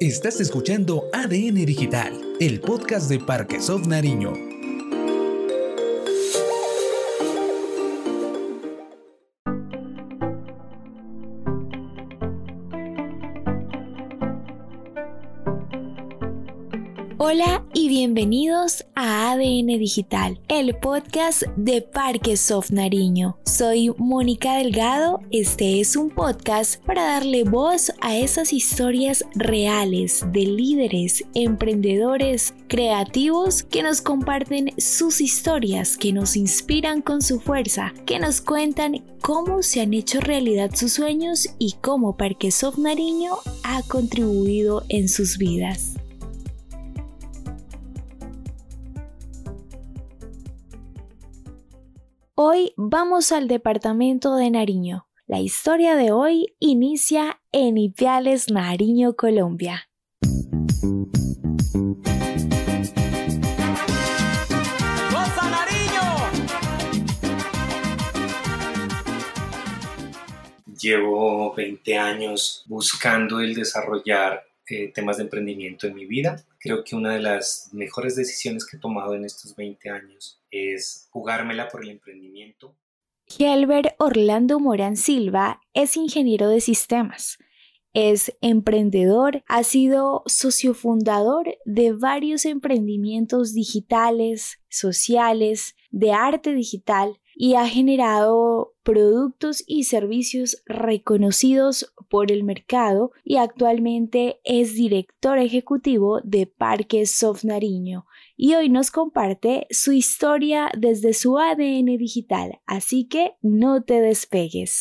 Estás escuchando ADN Digital, el podcast de Parquesoft Nariño. Hola bienvenidos a ADN Digital, el podcast de Parque Soft Nariño. Soy Mónica Delgado, este es un podcast para darle voz a esas historias reales de líderes, emprendedores, creativos que nos comparten sus historias, que nos inspiran con su fuerza, que nos cuentan cómo se han hecho realidad sus sueños y cómo Parque Soft Nariño ha contribuido en sus vidas. Hoy vamos al departamento de Nariño. La historia de hoy inicia en Ipiales, Nariño, Colombia. Llevo 20 años buscando el desarrollar eh, temas de emprendimiento en mi vida. Creo que una de las mejores decisiones que he tomado en estos 20 años es jugármela por el emprendimiento. Gelbert Orlando Morán Silva es ingeniero de sistemas. Es emprendedor, ha sido socio fundador de varios emprendimientos digitales, sociales, de arte digital y ha generado productos y servicios reconocidos por el mercado y actualmente es director ejecutivo de Parques Soft Nariño. Y hoy nos comparte su historia desde su ADN digital, así que no te despegues.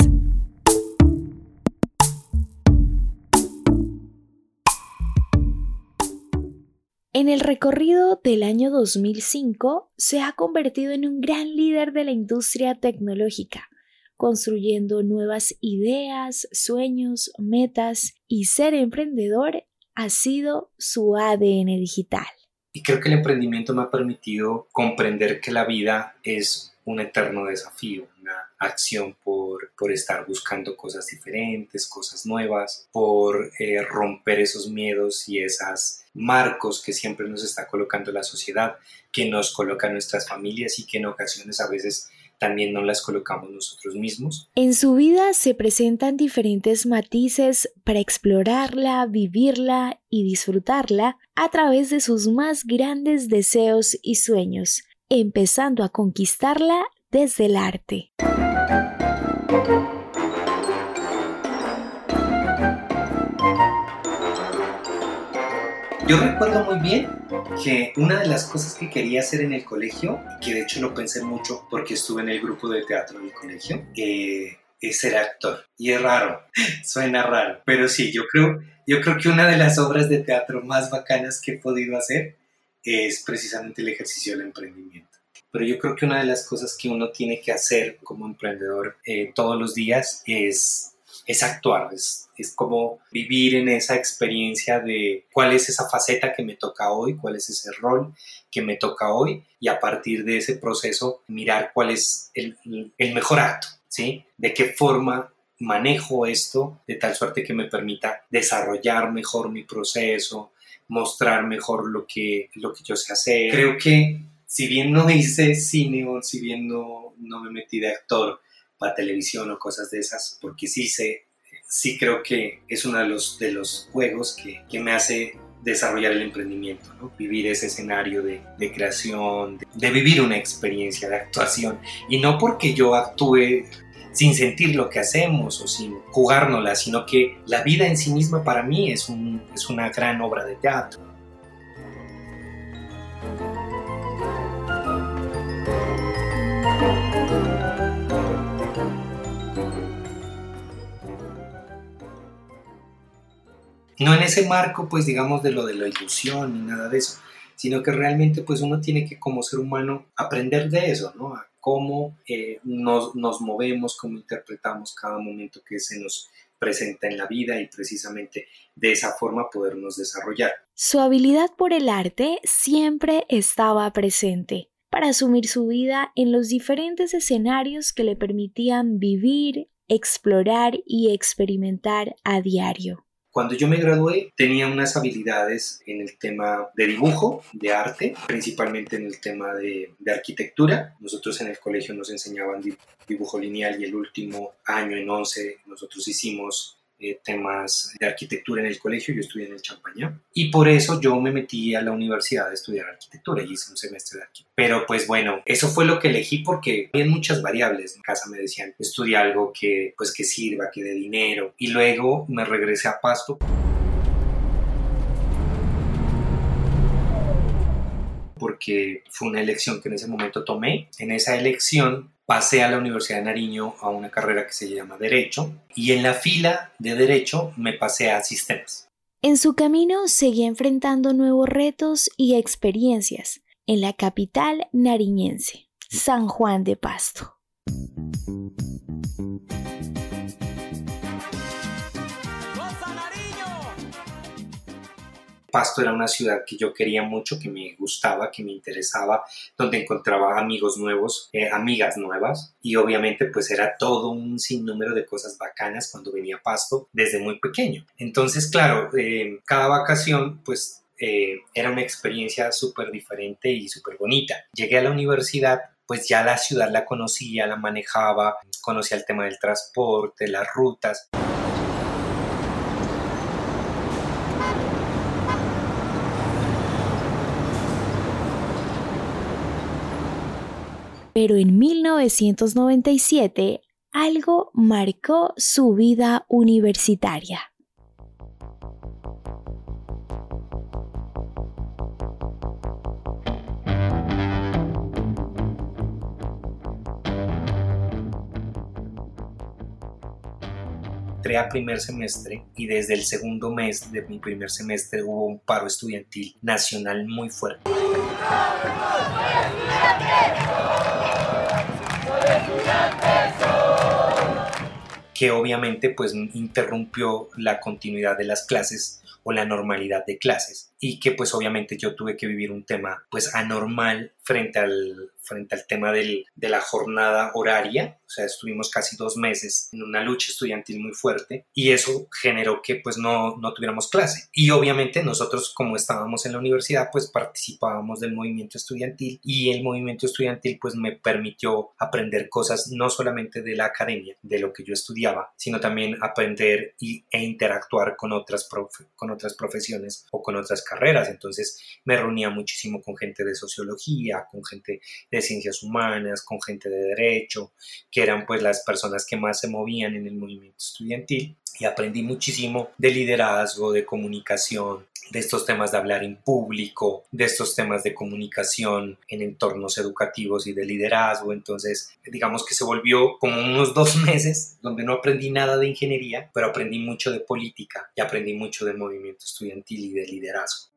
En el recorrido del año 2005 se ha convertido en un gran líder de la industria tecnológica, construyendo nuevas ideas, sueños, metas y ser emprendedor ha sido su ADN digital. Y creo que el emprendimiento me ha permitido comprender que la vida es un eterno desafío, una acción por, por estar buscando cosas diferentes, cosas nuevas, por eh, romper esos miedos y esos marcos que siempre nos está colocando la sociedad, que nos colocan nuestras familias y que en ocasiones a veces también no las colocamos nosotros mismos. En su vida se presentan diferentes matices para explorarla, vivirla y disfrutarla a través de sus más grandes deseos y sueños, empezando a conquistarla desde el arte. Yo recuerdo muy bien que una de las cosas que quería hacer en el colegio, que de hecho lo pensé mucho porque estuve en el grupo de teatro del colegio, eh, es ser actor. Y es raro, suena raro, pero sí, yo creo, yo creo que una de las obras de teatro más bacanas que he podido hacer es precisamente el ejercicio del emprendimiento. Pero yo creo que una de las cosas que uno tiene que hacer como emprendedor eh, todos los días es es actuar, es, es como vivir en esa experiencia de cuál es esa faceta que me toca hoy, cuál es ese rol que me toca hoy y a partir de ese proceso mirar cuál es el, el mejor acto, ¿sí? De qué forma manejo esto de tal suerte que me permita desarrollar mejor mi proceso, mostrar mejor lo que, lo que yo sé hacer. Creo que si bien no hice cine si bien no, no me metí de actor, para televisión o cosas de esas, porque sí sé, sí creo que es uno de los, de los juegos que, que me hace desarrollar el emprendimiento, ¿no? vivir ese escenario de, de creación, de, vivir una experiencia de actuación. Y no porque yo actúe sin sentir lo que hacemos o sin jugárnosla, sino que la vida en sí misma para mí es, un, es una gran obra de teatro. No en ese marco, pues digamos, de lo de la ilusión ni nada de eso, sino que realmente pues uno tiene que como ser humano aprender de eso, ¿no? A cómo eh, nos, nos movemos, cómo interpretamos cada momento que se nos presenta en la vida y precisamente de esa forma podernos desarrollar. Su habilidad por el arte siempre estaba presente para asumir su vida en los diferentes escenarios que le permitían vivir, explorar y experimentar a diario Cuando yo me gradué tenía unas habilidades en el tema de dibujo, de arte, principalmente en el tema de, arquitectura. Nosotros en el colegio nos enseñaban dibujo lineal y el último año en 11 nosotros hicimos eh, temas de arquitectura en el colegio, yo estudié en el Champañá y por eso yo me metí a la universidad a estudiar arquitectura y hice un semestre de arquitectura. Pero pues bueno, eso fue lo que elegí porque había muchas variables. En casa me decían, estudia algo que pues que sirva, que dé dinero y luego me regresé a Pasto. Porque fue una elección que en ese momento tomé. En esa elección pasé a la Universidad de Nariño a una carrera que se llama Derecho y en la fila de Derecho me pasé a Sistemas. En su camino seguía enfrentando nuevos retos y experiencias en la capital nariñense, San Juan de Pasto. Pasto era una ciudad que yo quería mucho, que me gustaba, que me interesaba, donde encontraba amigos nuevos, eh, amigas nuevas y obviamente pues era todo un sinnúmero de cosas bacanas cuando venía a Pasto desde muy pequeño. Entonces, claro, eh, cada vacación pues eh, era una experiencia súper diferente y súper bonita. Llegué a la universidad pues ya la ciudad la conocía, la manejaba, conocía el tema del transporte, las rutas. Pero en 1997 algo marcó su vida universitaria. entré a primer semestre y desde el segundo mes de mi primer semestre hubo un paro estudiantil nacional muy fuerte que obviamente pues interrumpió la continuidad de las clases o la normalidad de clases y que pues obviamente yo tuve que vivir un tema pues anormal frente al, frente al tema del, de la jornada horaria, o sea, estuvimos casi dos meses en una lucha estudiantil muy fuerte y eso generó que pues no, no tuviéramos clase. Y obviamente nosotros como estábamos en la universidad pues participábamos del movimiento estudiantil y el movimiento estudiantil pues me permitió aprender cosas no solamente de la academia, de lo que yo estudiaba, sino también aprender y, e interactuar con otras, con otras profesiones o con otras carreras. Entonces me reunía muchísimo con gente de sociología, con gente de ciencias humanas, con gente de derecho, que eran pues las personas que más se movían en el movimiento estudiantil y aprendí muchísimo de liderazgo, de comunicación, de estos temas de hablar en público, de estos temas de comunicación en entornos educativos y de liderazgo. Entonces, digamos que se volvió como unos dos meses donde no aprendí nada de ingeniería, pero aprendí mucho de política y aprendí mucho del movimiento estudiantil y de liderazgo.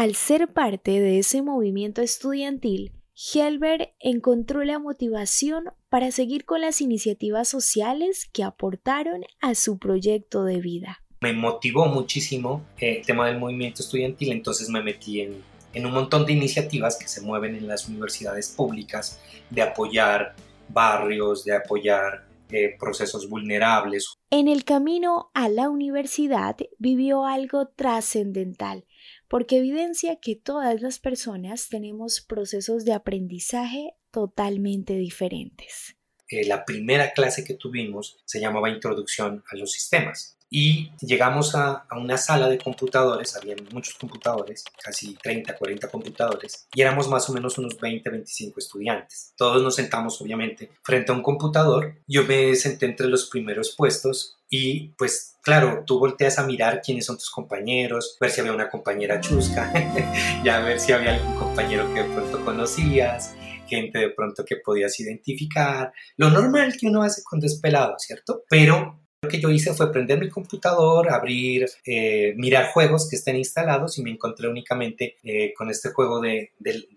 Al ser parte de ese movimiento estudiantil, Helbert encontró la motivación para seguir con las iniciativas sociales que aportaron a su proyecto de vida. Me motivó muchísimo el tema del movimiento estudiantil, entonces me metí en, en un montón de iniciativas que se mueven en las universidades públicas de apoyar barrios, de apoyar eh, procesos vulnerables. En el camino a la universidad vivió algo trascendental porque evidencia que todas las personas tenemos procesos de aprendizaje totalmente diferentes. Eh, la primera clase que tuvimos se llamaba Introducción a los Sistemas y llegamos a, una sala de computadores, había muchos computadores, casi 30, 40 computadores, y éramos más o menos unos 20, 25 estudiantes. Todos nos sentamos obviamente frente a un computador, yo me senté entre los primeros puestos y pues claro, tú volteas a mirar quiénes son tus compañeros, ver si había una compañera chusca, ya ver si había algún compañero que de pronto conocías, gente de pronto que podías identificar, lo normal que uno hace cuando es pelado, ¿cierto? Pero que yo hice fue prender mi computador, abrir, eh, mirar juegos que estén instalados y me encontré únicamente eh, con este juego de,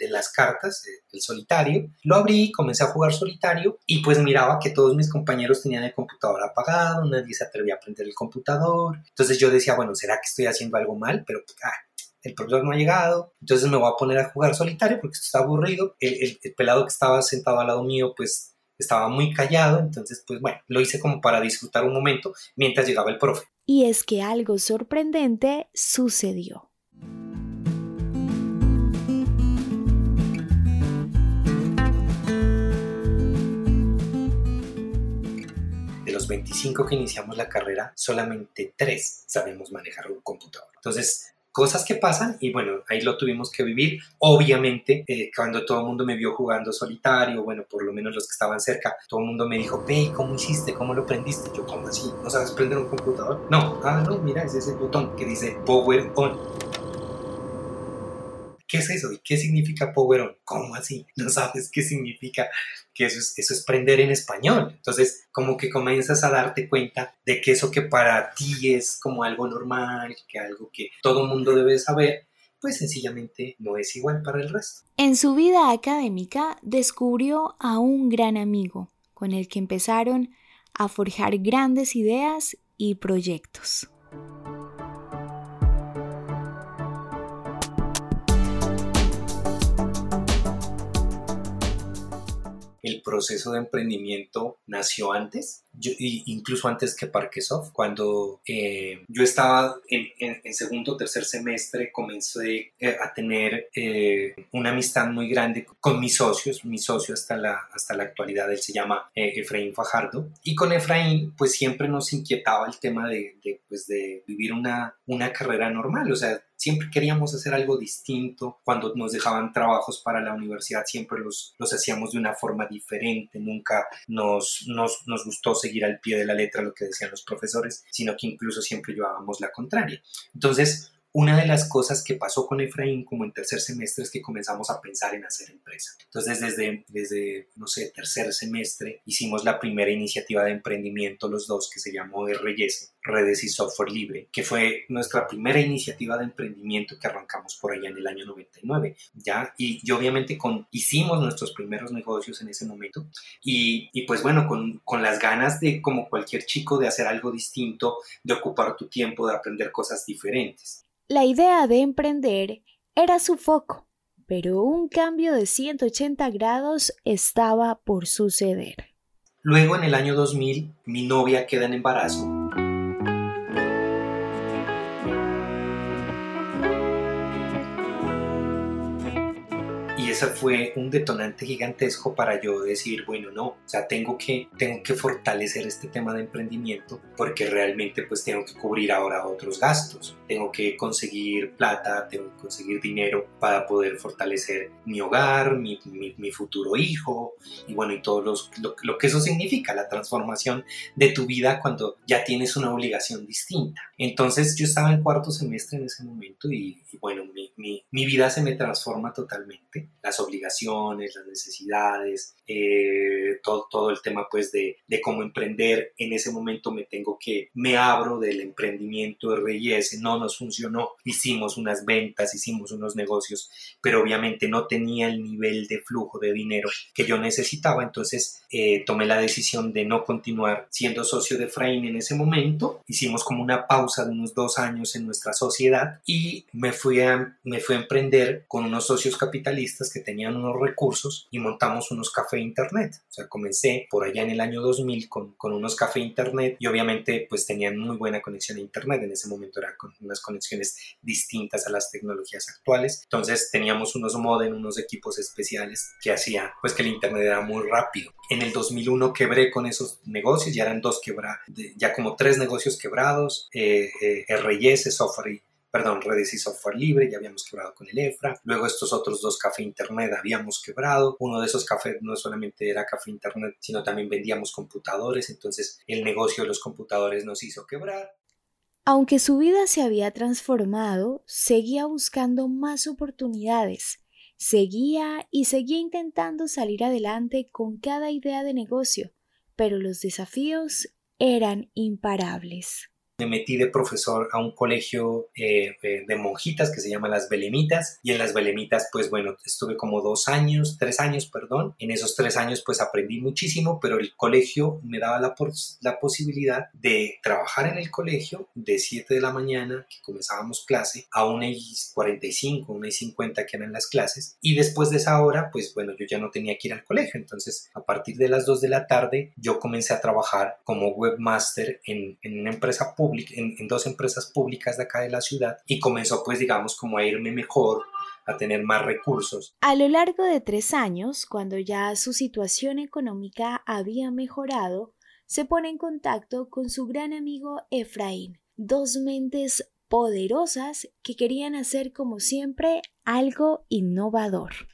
las cartas, el solitario. Lo abrí, comencé a jugar solitario y pues miraba que todos mis compañeros tenían el computador apagado, nadie se atrevía a prender el computador. Entonces yo decía, bueno, ¿será que estoy haciendo algo mal? Pero ah, el profesor no ha llegado, entonces me voy a poner a jugar solitario porque esto está aburrido. El, el pelado que estaba sentado al lado mío, pues estaba muy callado, entonces pues bueno, lo hice como para disfrutar un momento mientras llegaba el profe. Y es que algo sorprendente sucedió. De los 25 que iniciamos la carrera, solamente 3 sabemos manejar un computador. Entonces, cosas que pasan y bueno, ahí lo tuvimos que vivir. Obviamente, eh, cuando todo el mundo me vio jugando solitario, bueno, por lo menos los que estaban cerca, todo el mundo me dijo, ve, ¿cómo hiciste? ¿Cómo lo prendiste? Yo, ¿cómo así? ¿No sabes prender un computador? No, ah, no, mira, ese es el botón que dice Power On. ¿Qué es eso? ¿Y qué significa Power On? ¿Cómo así? ¿No sabes qué significa? Que eso es, eso es prender en español. Entonces, como que comienzas a darte cuenta de que eso que para ti es como algo normal, que algo que todo mundo debe saber, pues sencillamente no es igual para el resto. En su vida académica descubrió a un gran amigo con el que empezaron a forjar grandes ideas y proyectos. Proceso de emprendimiento nació antes, incluso antes que Parquesoft. Cuando eh, yo estaba en, segundo o tercer semestre, comencé eh, a tener eh, una amistad muy grande con mis socios, mi socio hasta la, hasta la actualidad, él se llama Efraín Fajardo. Y con Efraín, pues siempre nos inquietaba el tema de, de, pues, de vivir una, una carrera normal, o sea, siempre queríamos hacer algo distinto. Cuando nos dejaban trabajos para la universidad, siempre los, los hacíamos de una forma diferente. Nunca nos, nos, nos gustó seguir al pie de la letra lo que decían los profesores, sino que incluso siempre llevábamos la contraria. Entonces, una de las cosas que pasó con Efraín como en tercer semestre es que comenzamos a pensar en hacer empresa. Entonces desde, desde no sé, tercer semestre hicimos la primera iniciativa de emprendimiento los dos que se llamó RYS, Redes y Software Libre, que fue nuestra primera iniciativa de emprendimiento que arrancamos por allá en el año 99, ¿ya? Y, obviamente con, hicimos nuestros primeros negocios en ese momento y, y pues bueno, con, con las ganas de como cualquier chico de hacer algo distinto, de ocupar tu tiempo, de aprender cosas diferentes. La idea de emprender era su foco, pero un cambio de 180 grados estaba por suceder. Luego, en el año 2000, mi novia queda en embarazo fue un detonante gigantesco para yo decir, bueno, no, o sea, tengo que, tengo que fortalecer este tema de emprendimiento porque realmente pues tengo que cubrir ahora otros gastos, tengo que conseguir plata, tengo que conseguir dinero para poder fortalecer mi hogar, mi, mi, futuro hijo y bueno, y todo los, lo, que eso significa, la transformación de tu vida cuando ya tienes una obligación distinta. Entonces yo estaba en cuarto semestre en ese momento y bueno, mi, mi, vida se me transforma totalmente. Las obligaciones, las necesidades, eh, todo, todo el tema pues de, de, cómo emprender. En ese momento me tengo que, me abro del emprendimiento RIS, no nos funcionó, hicimos unas ventas, hicimos unos negocios, pero obviamente no tenía el nivel de flujo de dinero que yo necesitaba, entonces eh, tomé la decisión de no continuar siendo socio de Frain en ese momento, hicimos como una pausa de unos dos años en nuestra sociedad y me fui a, me fui a emprender con unos socios capitalistas que tenían unos recursos y montamos unos cafés internet. O sea, comencé por allá en el año 2000 con, con unos cafés internet y obviamente pues tenían muy buena conexión a internet. En ese momento era con unas conexiones distintas a las tecnologías actuales. Entonces teníamos unos modem, unos equipos especiales que hacía pues que el internet era muy rápido. En el 2001 quebré con esos negocios, ya eran dos quebrados, ya como tres negocios quebrados, eh, eh, RYS, software perdón, redes y software libre, ya habíamos quebrado con el EFRA, luego estos otros dos café internet habíamos quebrado, uno de esos cafés no solamente era café internet, sino también vendíamos computadores, entonces el negocio de los computadores nos hizo quebrar. Aunque su vida se había transformado, seguía buscando más oportunidades. Seguía y seguía intentando salir adelante con cada idea de negocio, pero los desafíos eran imparables. Me metí de profesor a un colegio eh, eh, de monjitas que se llama Las Belemitas y en Las Belemitas pues bueno estuve como dos años, tres años perdón, en esos tres años pues aprendí muchísimo pero el colegio me daba la, la posibilidad de trabajar en el colegio de 7 de la mañana que comenzábamos clase a 1 y 45, 1 y 50 que eran las clases. Y después de esa hora pues bueno yo ya no tenía que ir al colegio. Entonces a partir de las 2 de la tarde yo comencé a trabajar como webmaster en, en una empresa pública en, dos empresas públicas de acá de la ciudad y comenzó pues digamos como a irme mejor, a tener más recursos. A lo largo de tres años, cuando ya su situación económica había mejorado, se pone en contacto con su gran amigo Efraín, dos mentes poderosas que querían hacer como siempre algo innovador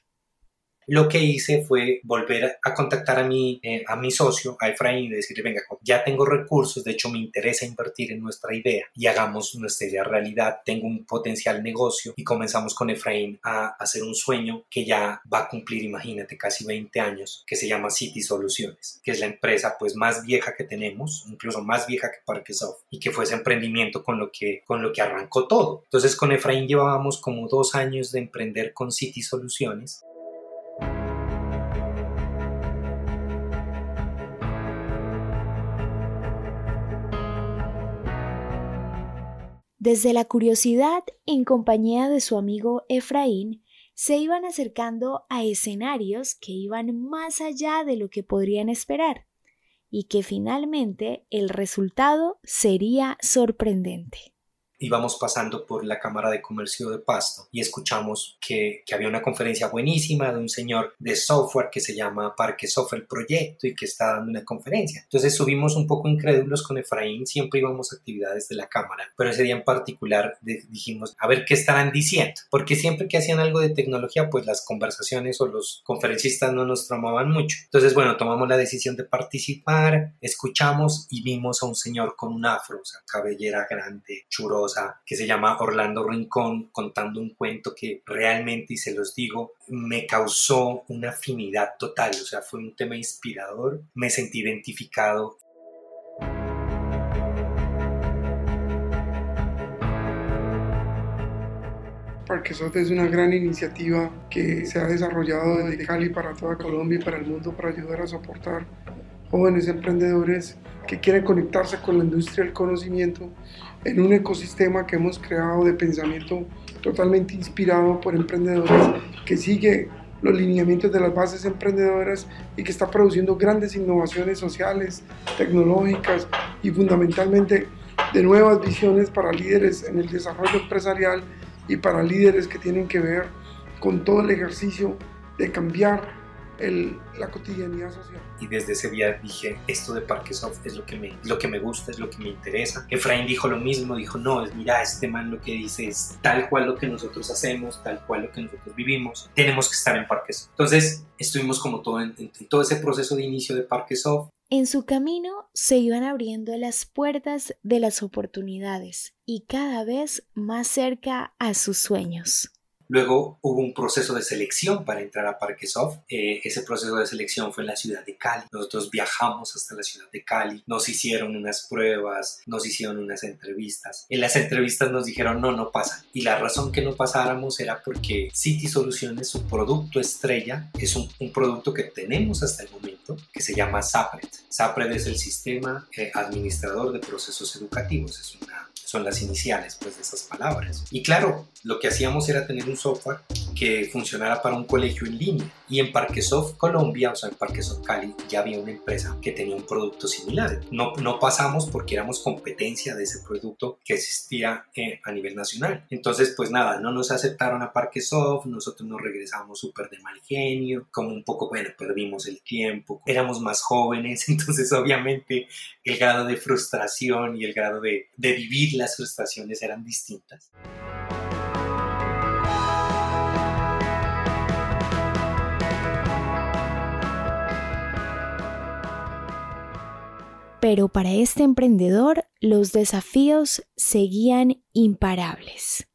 lo que hice fue volver a contactar a mi, eh, a mi socio, a Efraín, y decirle, venga, ya tengo recursos, de hecho me interesa invertir en nuestra idea y hagamos nuestra idea realidad, tengo un potencial negocio y comenzamos con Efraín a hacer un sueño que ya va a cumplir, imagínate, casi 20 años, que se llama City Soluciones, que es la empresa pues más vieja que tenemos, incluso más vieja que Parquesoft y que fue ese emprendimiento con lo que, con lo que arrancó todo. Entonces con Efraín llevábamos como dos años de emprender con City Soluciones Desde la curiosidad, en compañía de su amigo Efraín, se iban acercando a escenarios que iban más allá de lo que podrían esperar y que finalmente el resultado sería sorprendente íbamos pasando por la Cámara de Comercio de Pasto y escuchamos que, que, había una conferencia buenísima de un señor de software que se llama Parque Software Proyecto y que está dando una conferencia. Entonces subimos un poco incrédulos con Efraín, siempre íbamos a actividades de la Cámara, pero ese día en particular dijimos, a ver qué estarán diciendo, porque siempre que hacían algo de tecnología, pues las conversaciones o los conferencistas no nos tramaban mucho. Entonces, bueno, tomamos la decisión de participar, escuchamos y vimos a un señor con un afro, o sea, cabellera grande, churosa, que se llama Orlando Rincón contando un cuento que realmente, y se los digo, me causó una afinidad total, o sea, fue un tema inspirador, me sentí identificado. Parquesot es una gran iniciativa que se ha desarrollado desde Cali para toda Colombia y para el mundo para ayudar a soportar jóvenes emprendedores que quieren conectarse con la industria del conocimiento en un ecosistema que hemos creado de pensamiento totalmente inspirado por emprendedores que sigue los lineamientos de las bases emprendedoras y que está produciendo grandes innovaciones sociales, tecnológicas y fundamentalmente de nuevas visiones para líderes en el desarrollo empresarial y para líderes que tienen que ver con todo el ejercicio de cambiar la cotidianidad social. Y desde ese día dije, esto de Parquesoft es lo que, me, lo que me gusta, es lo que me interesa. Efraín dijo lo mismo, dijo, no, mira, este man lo que dice es tal cual lo que nosotros hacemos, tal cual lo que nosotros vivimos, tenemos que estar en Parquesoft. Entonces estuvimos como todo en, en todo ese proceso de inicio de Parquesoft. En su camino se iban abriendo las puertas de las oportunidades y cada vez más cerca a sus sueños. Luego hubo un proceso de selección para entrar a Parquesoft. Eh, ese proceso de selección fue en la ciudad de Cali. Nosotros viajamos hasta la ciudad de Cali, nos hicieron unas pruebas, nos hicieron unas entrevistas. En las entrevistas nos dijeron no, no pasa. Y la razón que no pasáramos era porque City Soluciones, su producto estrella, es un, producto que tenemos hasta el momento que se llama SAPRED. SAPRED es el sistema eh, administrador de procesos educativos. Es una son las iniciales pues, de esas palabras. Y claro, lo que hacíamos era tener un software que funcionara para un colegio en línea. Y en Parquesoft Colombia, o sea, en Parquesoft Cali, ya había una empresa que tenía un producto similar. No, pasamos porque éramos competencia de ese producto que existía eh, a nivel nacional. Entonces, pues nada, no nos aceptaron a Parquesoft, nosotros nos regresamos súper de mal genio, como un poco, bueno, perdimos el tiempo, éramos más jóvenes, entonces obviamente el grado de frustración y el grado de vivir las frustraciones eran distintas. Pero para este emprendedor los desafíos seguían imparables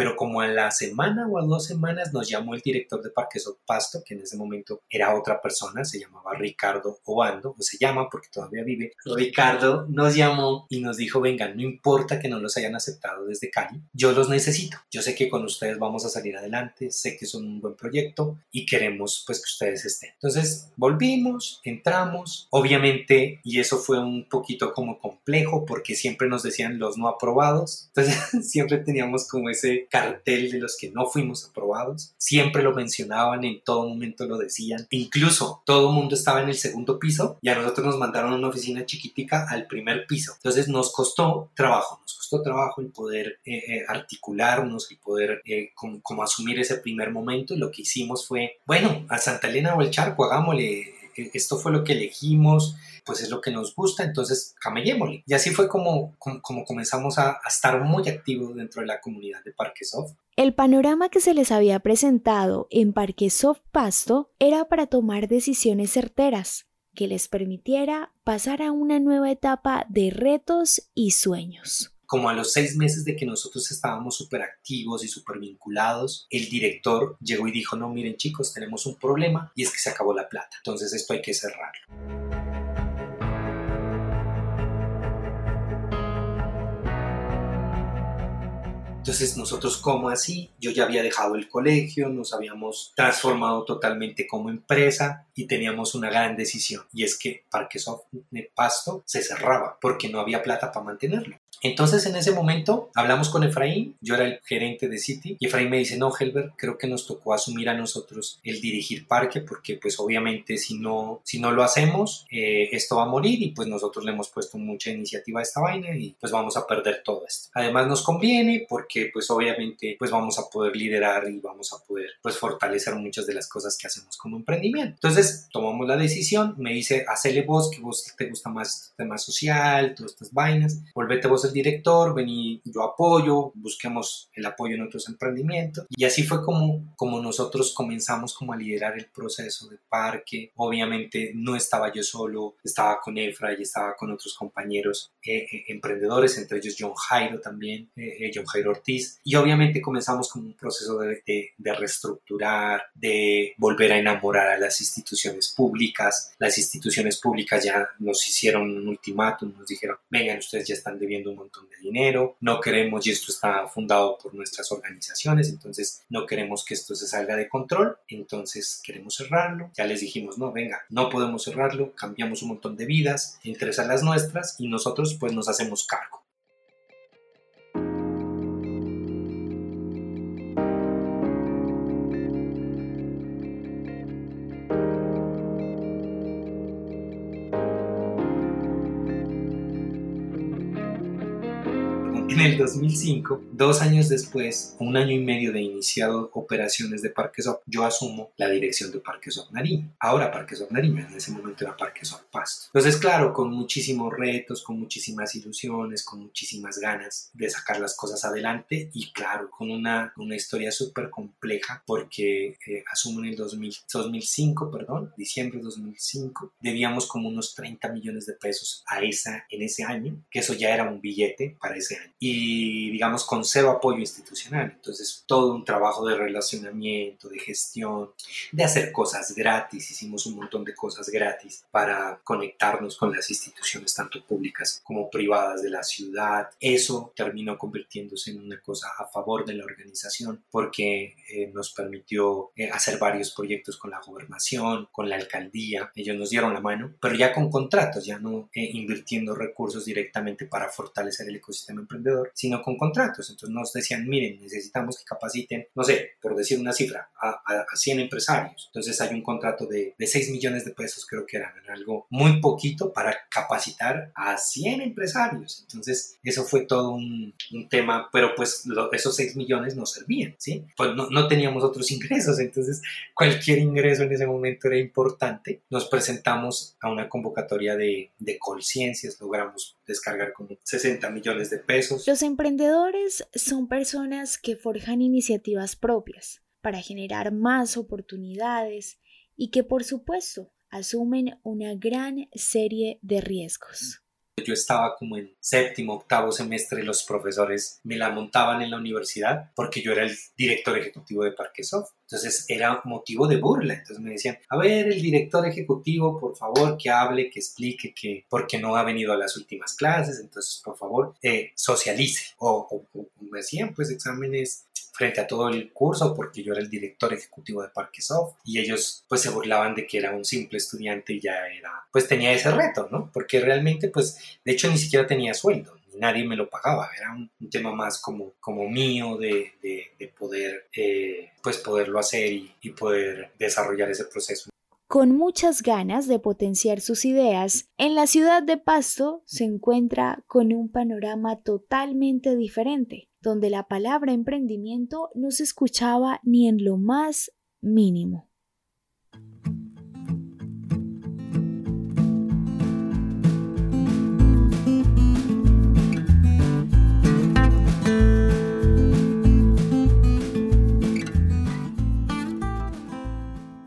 pero como a la semana o a dos semanas nos llamó el director de Parque Pasto, que en ese momento era otra persona, se llamaba Ricardo Obando, o se llama porque todavía vive. Ricardo nos llamó y nos dijo, vengan, no importa que no los hayan aceptado desde Cali, yo los necesito. Yo sé que con ustedes vamos a salir adelante, sé que son un buen proyecto y queremos pues que ustedes estén. Entonces volvimos, entramos, obviamente, y eso fue un poquito como complejo porque siempre nos decían los no aprobados, entonces siempre teníamos como ese cartel de los que no fuimos aprobados, siempre lo mencionaban, en todo momento lo decían, incluso todo el mundo estaba en el segundo piso y a nosotros nos mandaron una oficina chiquitica al primer piso, entonces nos costó trabajo, nos costó trabajo el poder eh, eh, articularnos, el poder eh, como, asumir ese primer momento. Y lo que hicimos fue, bueno, a Santa Elena o el Charco, hagámosle, esto fue lo que elegimos, pues es lo que nos gusta, entonces camellémosle. Y así fue como, como, comenzamos a, a, estar muy activos dentro de la comunidad de Parquesoft. El panorama que se les había presentado en Parquesoft Pasto era para tomar decisiones certeras que les permitiera pasar a una nueva etapa de retos y sueños como a los seis meses de que nosotros estábamos súper activos y súper vinculados, el director llegó y dijo, no, miren chicos, tenemos un problema y es que se acabó la plata, entonces esto hay que cerrarlo. Entonces nosotros, ¿cómo así? Yo ya había dejado el colegio, nos habíamos transformado totalmente como empresa y teníamos una gran decisión y es que Parque Pasto se cerraba porque no había plata para mantenerlo. Entonces en ese momento hablamos con Efraín, yo era el gerente de City y Efraín me dice, no, Helber, creo que nos tocó asumir a nosotros el dirigir parque porque pues obviamente si no, si no lo hacemos, eh, esto va a morir y pues nosotros le hemos puesto mucha iniciativa a esta vaina y pues vamos a perder todo esto. Además nos conviene porque pues obviamente pues vamos a poder liderar y vamos a poder pues fortalecer muchas de las cosas que hacemos como emprendimiento. Entonces tomamos la decisión, me dice, hacele vos que vos te gusta más el tema social, todas estas vainas, volvete vos director, vení, yo apoyo, busquemos el apoyo en otros emprendimientos. Y así fue como, como nosotros comenzamos como a liderar el proceso de parque. Obviamente no estaba yo solo, estaba con Efra y estaba con otros compañeros eh, eh, emprendedores, entre ellos John Jairo también, eh, John Jairo Ortiz. Y obviamente comenzamos como un proceso de, de, de reestructurar, de volver a enamorar a las instituciones públicas. Las instituciones públicas ya nos hicieron un ultimátum, nos dijeron, vengan, ustedes ya están debiendo un montón de dinero, no queremos, y esto está fundado por nuestras organizaciones, entonces no queremos que esto se salga de control, entonces queremos cerrarlo. Ya les dijimos, no, venga, no podemos cerrarlo, cambiamos un montón de vidas, entre esas las nuestras, y nosotros pues nos hacemos cargo. En el 2005, dos años después, un año y medio de iniciado operaciones de Parques yo asumo la dirección de Parques Nariño. Ahora Parques Nariño, en ese momento era Parques Pasto. Entonces, claro, con muchísimos retos, con muchísimas ilusiones, con muchísimas ganas de sacar las cosas adelante y claro, con una, una historia súper compleja porque eh, asumo en el 2005, perdón, diciembre de 2005, debíamos como unos 30 millones de pesos a esa, en ese año, que eso ya era un billete para ese año y digamos con cero apoyo institucional. Entonces todo un trabajo de relacionamiento, de gestión, de hacer cosas gratis. Hicimos un montón de cosas gratis para conectarnos con las instituciones tanto públicas como privadas de la ciudad. Eso terminó convirtiéndose en una cosa a favor de la organización porque eh, nos permitió eh, hacer varios proyectos con la gobernación, con la alcaldía. Ellos nos dieron la mano, pero ya con contratos, ya no eh, invirtiendo recursos directamente para fortalecer el ecosistema emprendedor sino con contratos. Entonces nos decían, miren, necesitamos que capaciten, no sé, por decir una cifra, a, a, 100 empresarios. Entonces hay un contrato de, de 6 millones de pesos, creo que eran algo muy poquito para capacitar a 100 empresarios. Entonces eso fue todo un, un tema, pero pues esos 6 millones no servían, ¿sí? Pues no, no teníamos otros ingresos, entonces cualquier ingreso en ese momento era importante. Nos presentamos a una convocatoria de, de Colciencias, logramos descargar como 60 millones de pesos. Los emprendedores son personas que forjan iniciativas propias para generar más oportunidades y que por supuesto asumen una gran serie de riesgos. Yo estaba como en séptimo, octavo semestre, los profesores me la montaban en la universidad porque yo era el director ejecutivo de Parquesoft. Entonces era motivo de burla. Entonces me decían, a ver, el director ejecutivo, por favor, que hable, que explique que porque no ha venido a las últimas clases. Entonces, por favor, eh, socialice. O, me decían, pues, exámenes frente a todo el curso porque yo era el director ejecutivo de Parquesoft y ellos pues se burlaban de que era un simple estudiante y ya era pues tenía ese reto, ¿no? Porque realmente pues de hecho ni siquiera tenía sueldo, nadie me lo pagaba, era un, tema más como, como mío de, poder, eh, pues poderlo hacer y, y poder desarrollar ese proceso. Con muchas ganas de potenciar sus ideas, en la ciudad de Pasto se encuentra con un panorama totalmente diferente, donde la palabra emprendimiento no se escuchaba ni en lo más mínimo.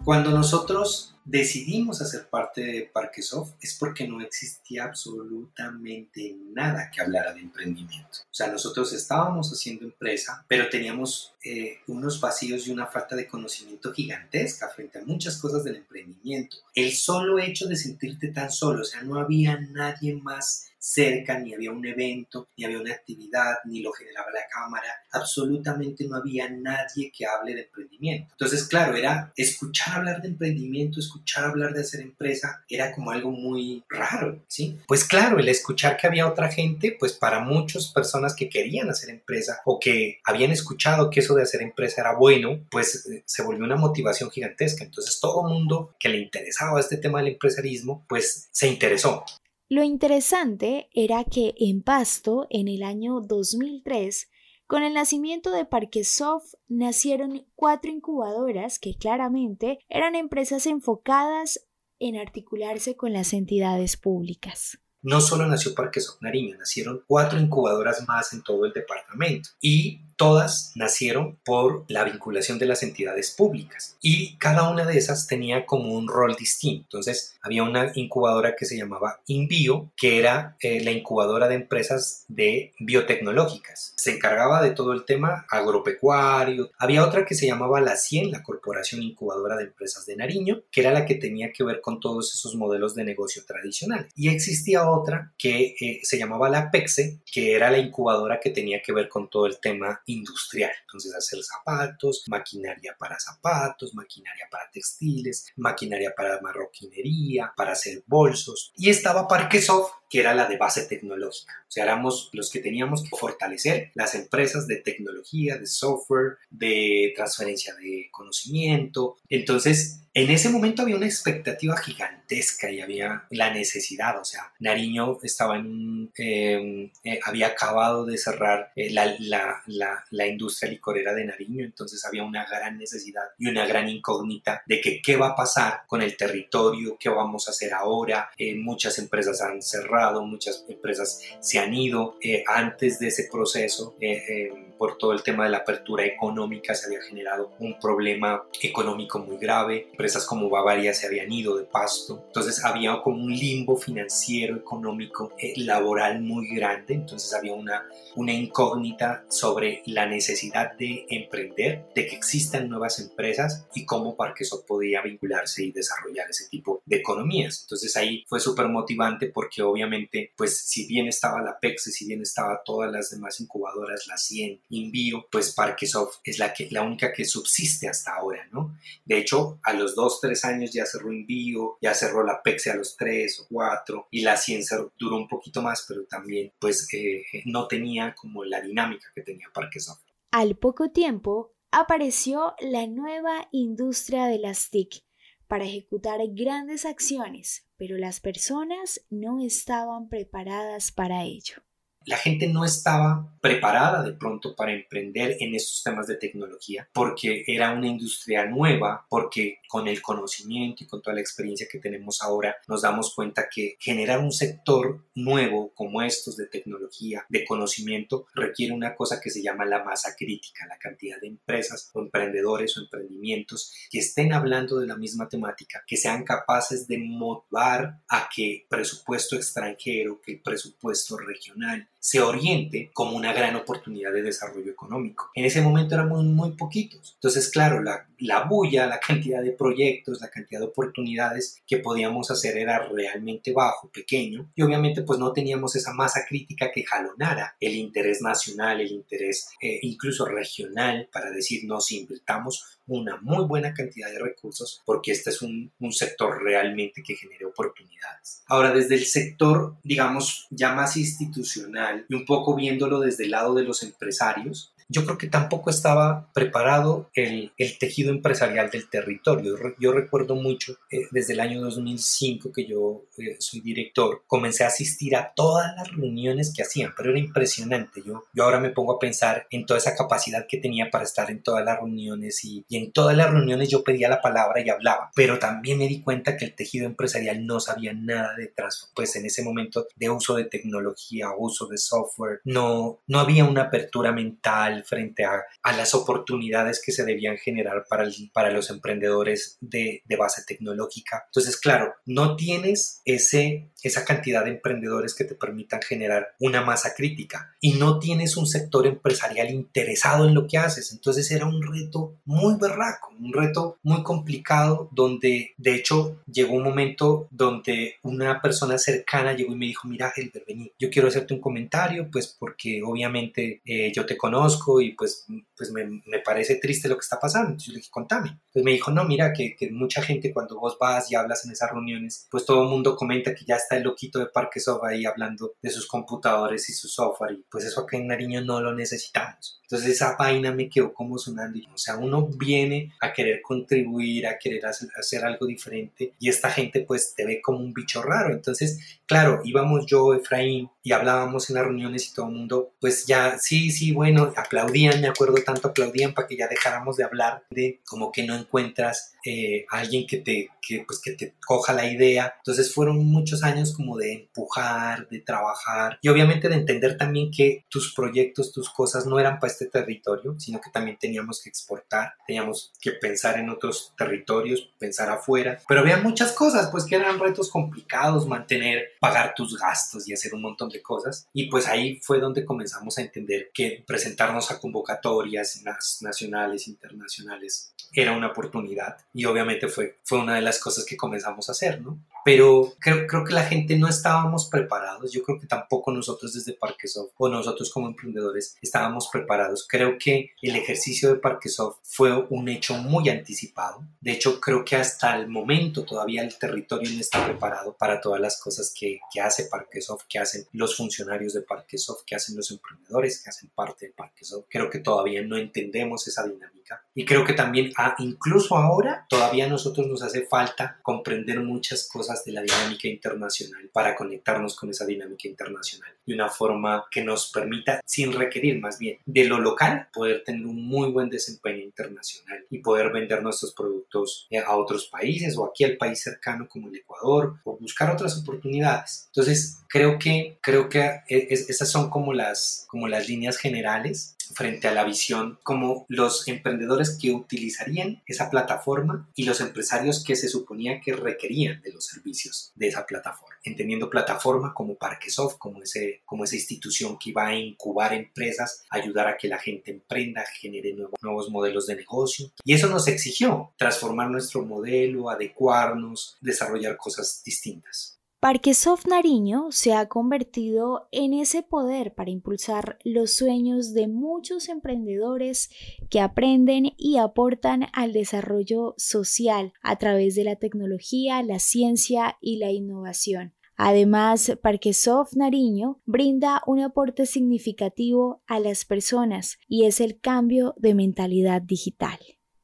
Cuando nosotros decidimos hacer parte de Parquesoft es porque no existía absolutamente nada que hablara de emprendimiento. O sea, nosotros estábamos haciendo empresa, pero teníamos eh, unos vacíos y una falta de conocimiento gigantesca frente a muchas cosas del emprendimiento. El solo hecho de sentirte tan solo, o sea, no había nadie más cerca, ni había un evento, ni había una actividad, ni lo generaba la cámara, absolutamente no había nadie que hable de emprendimiento. Entonces, claro, era escuchar hablar de emprendimiento, escuchar hablar de hacer empresa, era como algo muy raro, ¿sí? Pues claro, el escuchar que había otra gente, pues para muchas personas que querían hacer empresa o que habían escuchado que eso de hacer empresa era bueno, pues eh, se volvió una motivación gigantesca. Entonces, todo mundo que le interesaba este tema del empresarismo, pues se interesó. Lo interesante era que en Pasto, en el año 2003, con el nacimiento de Parquesoft nacieron cuatro incubadoras que claramente eran empresas enfocadas en articularse con las entidades públicas. No solo nació Parquesoft Nariño, nacieron cuatro incubadoras más en todo el departamento y todas nacieron por la vinculación de las entidades públicas y cada una de esas tenía como un rol distinto. Entonces había una incubadora que se llamaba Inbio, que era eh, la incubadora de empresas de biotecnológicas. Se encargaba de todo el tema agropecuario. Había otra que se llamaba la CIEN, la Corporación Incubadora de Empresas de Nariño, que era la que tenía que ver con todos esos modelos de negocio tradicionales. Y existía otra que eh, se llamaba la PEXE, que era la incubadora que tenía que ver con todo el tema industrial. Entonces hacer zapatos, maquinaria para zapatos, maquinaria para textiles, maquinaria para marroquinería, para hacer bolsos. Y estaba Parquesoft, que era la de base tecnológica. O sea, éramos los que teníamos que fortalecer las empresas de tecnología, de software, de transferencia de conocimiento. Entonces, en ese momento había una expectativa gigantesca y había la necesidad, o sea, Nariño estaba en, em, eh, había acabado de cerrar eh, la, la, la, la, industria licorera de Nariño, entonces había una gran necesidad y una gran incógnita de que qué va a pasar con el territorio, qué vamos a hacer ahora. Eh, muchas empresas han cerrado, muchas empresas se han ido. antes de ese proceso, em, por todo el tema de la apertura económica se había generado un problema económico muy grave, empresas como Bavaria se habían ido de pasto, entonces había como un limbo financiero, económico, eh, laboral muy grande, entonces había una, una incógnita sobre la necesidad de emprender, de que existan nuevas empresas y cómo Parqueso podía vincularse y desarrollar ese tipo de economías. Entonces ahí fue súper motivante porque obviamente, pues si bien estaba la PEX, si bien estaba todas las demás incubadoras, la 100, Envío, pues Parquesoft es la, que, la única que subsiste hasta ahora, ¿no? De hecho, a los dos, tres años ya cerró Envío, ya cerró la PEXE a los tres o cuatro, y la ciencia duró un poquito más, pero también pues eh, no tenía como la dinámica que tenía Parquesoft. Al poco tiempo, apareció la nueva industria de las TIC para ejecutar grandes acciones, pero las personas no estaban preparadas para ello la gente no estaba preparada de pronto para emprender en estos temas de tecnología porque era una industria nueva, porque con el conocimiento y con toda la experiencia que tenemos ahora, nos damos cuenta que generar un sector nuevo como estos de tecnología, de conocimiento, requiere una cosa que se llama la masa crítica, la cantidad de empresas o emprendedores o emprendimientos que estén hablando de la misma temática, que sean capaces de motivar a que presupuesto extranjero, que el presupuesto regional se oriente como una gran oportunidad de desarrollo económico. En ese momento éramos muy poquitos. Entonces, claro, la, la bulla, la cantidad de proyectos, la cantidad de oportunidades que podíamos hacer era realmente bajo, pequeño, y obviamente pues no teníamos esa masa crítica que jalonara el interés nacional, el interés eh, incluso regional para decir, no, si invirtamos una muy buena cantidad de recursos porque este es un, un, sector realmente que genere oportunidades. Ahora, desde el sector, digamos, ya más institucional y un poco viéndolo desde el lado de los empresarios, yo creo que tampoco estaba preparado el, el tejido empresarial del territorio. Yo recuerdo mucho, eh, desde el año 2005 que yo eh, soy director, comencé a asistir a todas las reuniones que hacían, pero era impresionante. Yo, yo ahora me pongo a pensar en toda esa capacidad que tenía para estar en todas las reuniones y, y en todas las reuniones yo pedía la palabra y hablaba, pero también me di cuenta que el tejido empresarial no sabía nada de pues en ese momento de uso de tecnología, uso de software, no, no había una apertura mental frente a, las oportunidades que se debían generar para, para los emprendedores de, de, base tecnológica. Entonces, claro, no tienes ese, esa cantidad de emprendedores que te permitan generar una masa crítica y no tienes un sector empresarial interesado en lo que haces. Entonces era un reto muy berraco, un reto muy complicado donde, de hecho, llegó un momento donde una persona cercana llegó y me dijo, mira, Helber, vení, yo quiero hacerte un comentario, pues porque obviamente eh, yo te conozco, y pues, pues me, me, parece triste lo que está pasando. Entonces yo le dije, contame. Entonces me dijo, no, mira, que, que, mucha gente cuando vos vas y hablas en esas reuniones, pues todo el mundo comenta que ya está el loquito de Parquesov ahí hablando de sus computadores y su software y pues eso acá en Nariño no lo necesitamos. Entonces esa vaina me quedó como sonando. O sea, uno viene a querer contribuir, a querer hacer, hacer algo diferente y esta gente pues te ve como un bicho raro. Entonces, claro, íbamos yo, Efraín, y hablábamos en las reuniones y todo el mundo pues ya, sí, sí, bueno, aplaudían, me acuerdo tanto, aplaudían para que ya dejáramos de hablar de como que no encuentras eh, alguien que te, que, pues, que te coja la idea. Entonces fueron muchos años como de empujar, de trabajar y obviamente de entender también que tus proyectos, tus cosas no eran para este territorio, sino que también teníamos que exportar, teníamos que pensar en otros territorios, pensar afuera. Pero había muchas cosas, pues que eran retos complicados, mantener, pagar tus gastos y hacer un montón de cosas. Y pues ahí fue donde comenzamos a entender que presentarnos a convocatorias nacionales, internacionales, era una oportunidad y obviamente fue, fue una de las cosas que comenzamos a hacer, ¿no? Pero creo, creo que la gente no estábamos preparados, yo creo que tampoco nosotros desde Parquesoft o nosotros como emprendedores estábamos preparados. Creo que el ejercicio de Parquesoft fue un hecho muy anticipado. De hecho, creo que hasta el momento todavía el territorio no está preparado para todas las cosas que, que hace Parquesoft, que hacen los funcionarios de Parquesoft, que hacen los emprendedores, que hacen parte de Parquesoft. Creo que todavía no entendemos esa dinámica y creo que también ah, incluso ahora todavía a nosotros nos hace falta comprender muchas cosas de la dinámica internacional para conectarnos con esa dinámica internacional de una forma que nos permita, sin requerir más bien de lo local, poder tener un muy buen desempeño internacional y poder vender nuestros productos eh, a otros países o aquí al país cercano como el Ecuador o buscar otras oportunidades. Entonces, creo que, creo que eh, esas son como las, como las líneas generales frente a la visión como los emprendedores que utilizarían esa plataforma y los empresarios que se suponía que requerían de los servicios de esa plataforma. Entendiendo plataforma como Parquesoft, como, ese, como esa institución que va a incubar empresas, ayudar a que la gente emprenda, genere nuevos, nuevos modelos de negocio. Y eso nos exigió transformar nuestro modelo, adecuarnos, desarrollar cosas distintas. Parquesoft Nariño se ha convertido en ese poder para impulsar los sueños de muchos emprendedores que aprenden y aportan al desarrollo social a través de la tecnología, la ciencia y la innovación. Además, Parquesoft Nariño brinda un aporte significativo a las personas y es el cambio de mentalidad digital.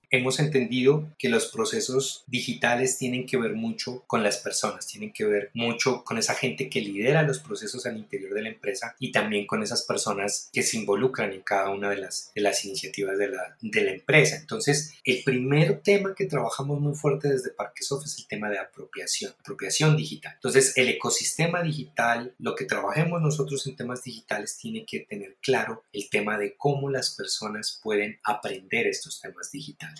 Hemos entendido que los procesos digitales tienen que ver mucho con las personas, tienen que ver mucho con esa gente que lidera los procesos al interior de la empresa y también con esas personas que se involucran en cada una de las, de las iniciativas de la, de la empresa. Entonces, el primer tema que trabajamos muy fuerte desde Parquesoft es el tema de apropiación, apropiación digital. Entonces, el ecosistema digital, lo que trabajemos nosotros en temas digitales tiene que tener claro el tema de cómo las personas pueden aprender estos temas digitales.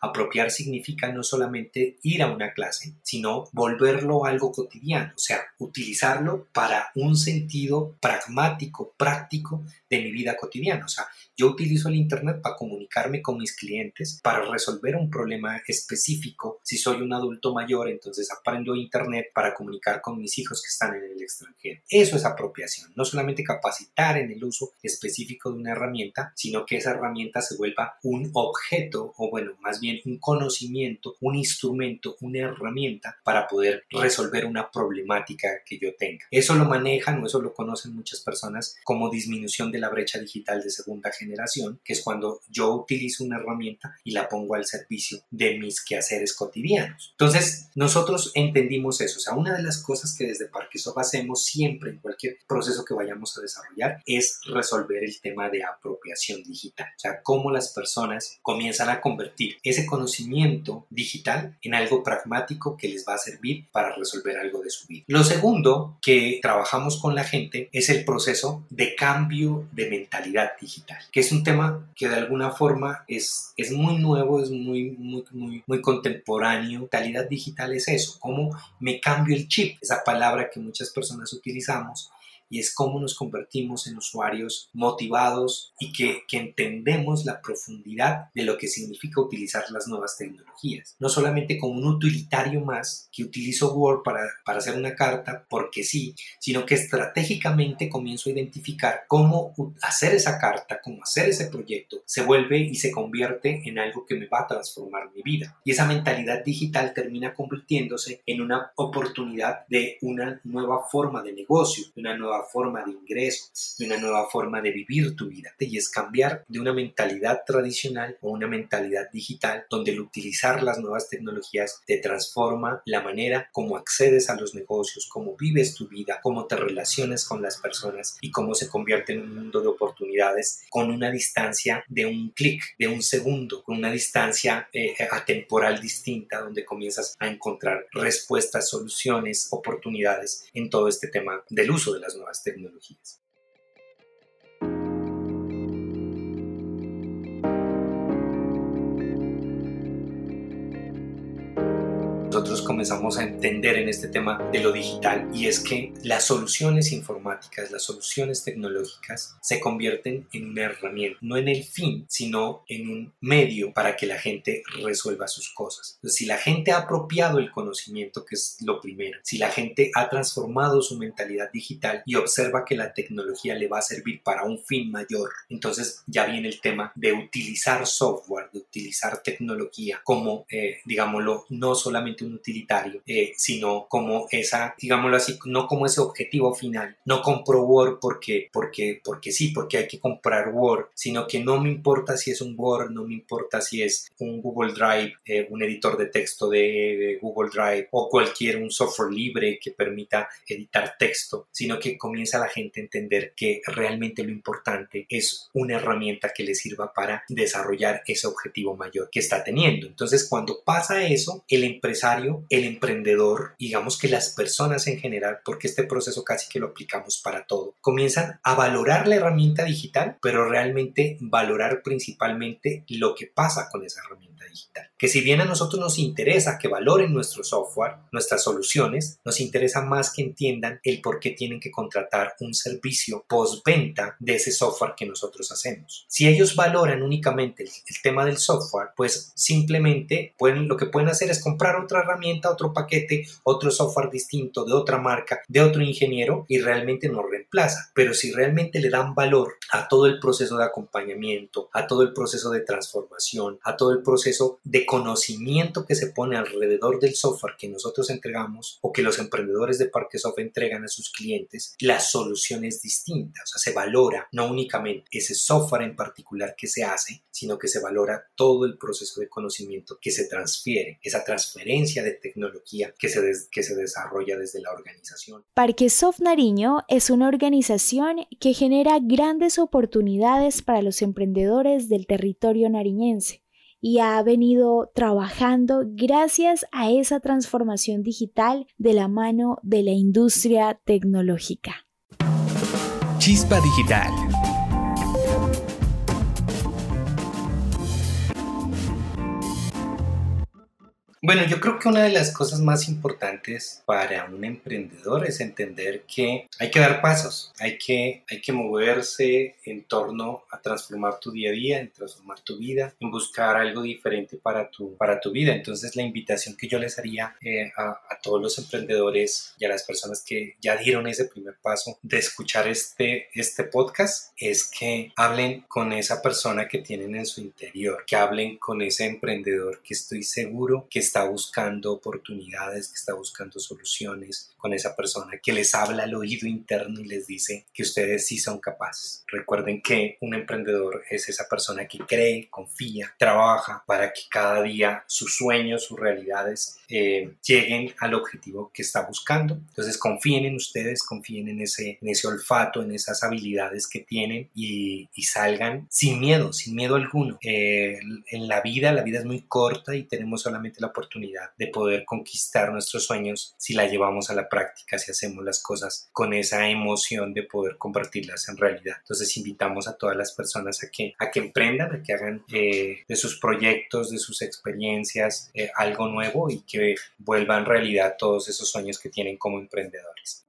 Apropiar significa no solamente ir a una clase, sino volverlo algo cotidiano, o sea, utilizarlo para un sentido pragmático, práctico de mi vida cotidiana. O sea, yo utilizo el Internet para comunicarme con mis clientes, para resolver un problema específico. Si soy un adulto mayor, entonces aprendo Internet para comunicar con mis hijos que están en el extranjero. Eso es apropiación, no solamente capacitar en el uso específico de una herramienta, sino que esa herramienta se vuelva un objeto o bueno, más bien un conocimiento, un instrumento, una herramienta para poder resolver una problemática que yo tenga. Eso lo manejan o eso lo conocen muchas personas como disminución de la brecha digital de segunda generación que es cuando yo utilizo una herramienta y la pongo al servicio de mis quehaceres cotidianos. Entonces, nosotros entendimos eso. O sea, una de las cosas que desde Parquesoft hacemos siempre en cualquier proceso que vayamos a desarrollar es resolver el tema de apropiación digital. O sea, cómo las personas comienzan a convertir ese conocimiento digital en algo pragmático que les va a servir para resolver algo de su vida. Lo segundo que trabajamos con la gente es el proceso de cambio de mentalidad digital que es un tema que de alguna forma es, es muy nuevo, es muy, muy, muy, contemporáneo. Calidad digital es eso, cómo me cambio el chip, esa palabra que muchas personas utilizamos y es cómo nos convertimos en usuarios motivados y que, que, entendemos la profundidad de lo que significa utilizar las nuevas tecnologías. No solamente como un utilitario más que utilizo Word para, para hacer una carta porque sí, sino que estratégicamente comienzo a identificar cómo hacer esa carta, cómo hacer ese proyecto, se vuelve y se convierte en algo que me va a transformar mi vida. Y esa mentalidad digital termina convirtiéndose en una oportunidad de una nueva forma de negocio, de una nueva forma de ingreso, de una nueva forma de vivir tu vida. Y es cambiar de una mentalidad tradicional a una mentalidad digital donde el utilizar las nuevas tecnologías te transforma la manera como accedes a los negocios, cómo vives tu vida, cómo te relacionas con las personas y cómo se convierte en un mundo de oportunidades con una distancia de un clic, de un segundo, con una distancia eh, atemporal distinta donde comienzas a encontrar respuestas, soluciones, oportunidades en todo este tema del uso de las nuevas nuevas tecnologías. Comenzamos a entender en este tema de lo digital y es que las soluciones informáticas, las soluciones tecnológicas se convierten en una herramienta, no en el fin, sino en un medio para que la gente resuelva sus cosas. si la gente ha apropiado el conocimiento, que es lo primero, si la gente ha transformado su mentalidad digital y observa que la tecnología le va a servir para un fin mayor, entonces ya viene el tema de utilizar software, de utilizar tecnología como, eh, digámoslo, no solamente un utilitario, eh, sino como esa, digámoslo así, no como ese objetivo final. No compro Word porque, porque, porque sí, porque hay que comprar Word, sino que no me importa si es un Word, no me importa si es un Google Drive, eh, un editor de texto de, Google Drive o cualquier un software libre que permita editar texto, sino que comienza la gente a entender que realmente lo importante es una herramienta que le sirva para desarrollar ese objetivo mayor que está teniendo. Entonces, cuando pasa eso, el empresario el emprendedor, digamos que las personas en general, porque este proceso casi que lo aplicamos para todo, comienzan a valorar la herramienta digital, pero realmente valorar principalmente lo que pasa con esa herramienta digital que si bien a nosotros nos interesa que valoren nuestro software, nuestras soluciones, nos interesa más que entiendan el por qué tienen que contratar un servicio postventa de ese software que nosotros hacemos. Si ellos valoran únicamente el, tema del software, pues simplemente pueden, lo que pueden hacer es comprar otra herramienta, otro paquete, otro software distinto de otra marca, de otro ingeniero y realmente no reemplaza. Pero si realmente le dan valor a todo el proceso de acompañamiento, a todo el proceso de transformación, a todo el proceso de conocimiento que se pone alrededor del software que nosotros entregamos o que los emprendedores de Parquesoft entregan a sus clientes, la solución es distinta. O sea, se valora no únicamente ese software en particular que se hace, sino que se valora todo el proceso de conocimiento que se transfiere, esa transferencia de tecnología que se, que se desarrolla desde la organización. Parquesoft Nariño es una organización que genera grandes oportunidades para los emprendedores del territorio nariñense y ha venido trabajando gracias a esa transformación digital de la mano de la industria tecnológica. Chispa Digital Bueno, yo creo que una de las cosas más importantes para un emprendedor es entender que hay que dar pasos, hay que, hay que moverse en torno a transformar tu día a día, en transformar tu vida, en buscar algo diferente para tu, para tu vida. Entonces la invitación que yo les haría eh, a, a, todos los emprendedores y a las personas que ya dieron ese primer paso de escuchar este, este podcast es que hablen con esa persona que tienen en su interior, que hablen con ese emprendedor que estoy seguro que está buscando oportunidades, que está buscando soluciones con esa persona, que les habla al oído interno y les dice que ustedes sí son capaces. Recuerden que un emprendedor es esa persona que cree, confía, trabaja para que cada día sus sueños, sus realidades eh, lleguen al objetivo que está buscando. Entonces confíen en ustedes, confíen en ese, en ese olfato, en esas habilidades que tienen y, salgan sin miedo, sin miedo alguno. Eh, en la vida, la vida es muy corta y tenemos solamente la oportunidad de poder conquistar nuestros sueños si la llevamos a la práctica, si hacemos las cosas con esa emoción de poder convertirlas en realidad. Entonces invitamos a todas las personas a que, a que emprendan, a que hagan eh, de sus proyectos, de sus experiencias eh, algo nuevo y que vuelvan realidad todos esos sueños que tienen como emprendedores.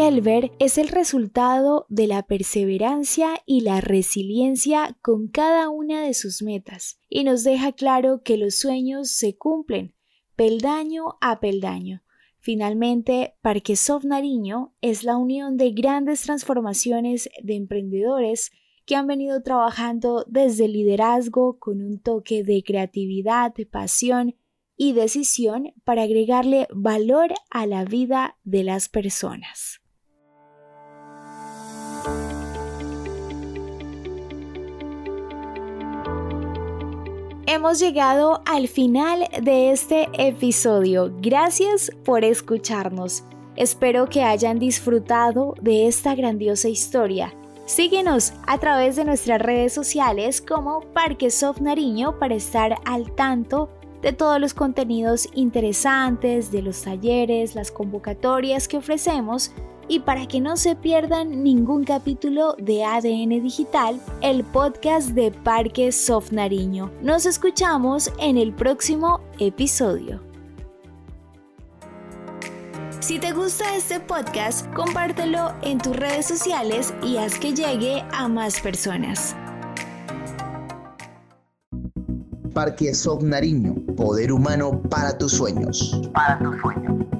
Helber es el resultado de la perseverancia y la resiliencia con cada una de sus metas y nos deja claro que los sueños se cumplen peldaño a peldaño. Finalmente, Parquesoft Nariño es la unión de grandes transformaciones de emprendedores que han venido trabajando desde el liderazgo con un toque de creatividad, pasión y decisión para agregarle valor a la vida de las personas. Hemos llegado al final de este episodio. Gracias por escucharnos. Espero que hayan disfrutado de esta grandiosa historia. Síguenos a través de nuestras redes sociales como Parquesoft Nariño para estar al tanto de todos los contenidos interesantes, de los talleres, las convocatorias que ofrecemos y para que no se pierdan ningún capítulo de ADN Digital, el podcast de Parque Soft Nariño. Nos escuchamos en el próximo episodio. Si te gusta este podcast, compártelo en tus redes sociales y haz que llegue a más personas. Parque Soft Nariño, poder humano para tus sueños. Para tus sueños.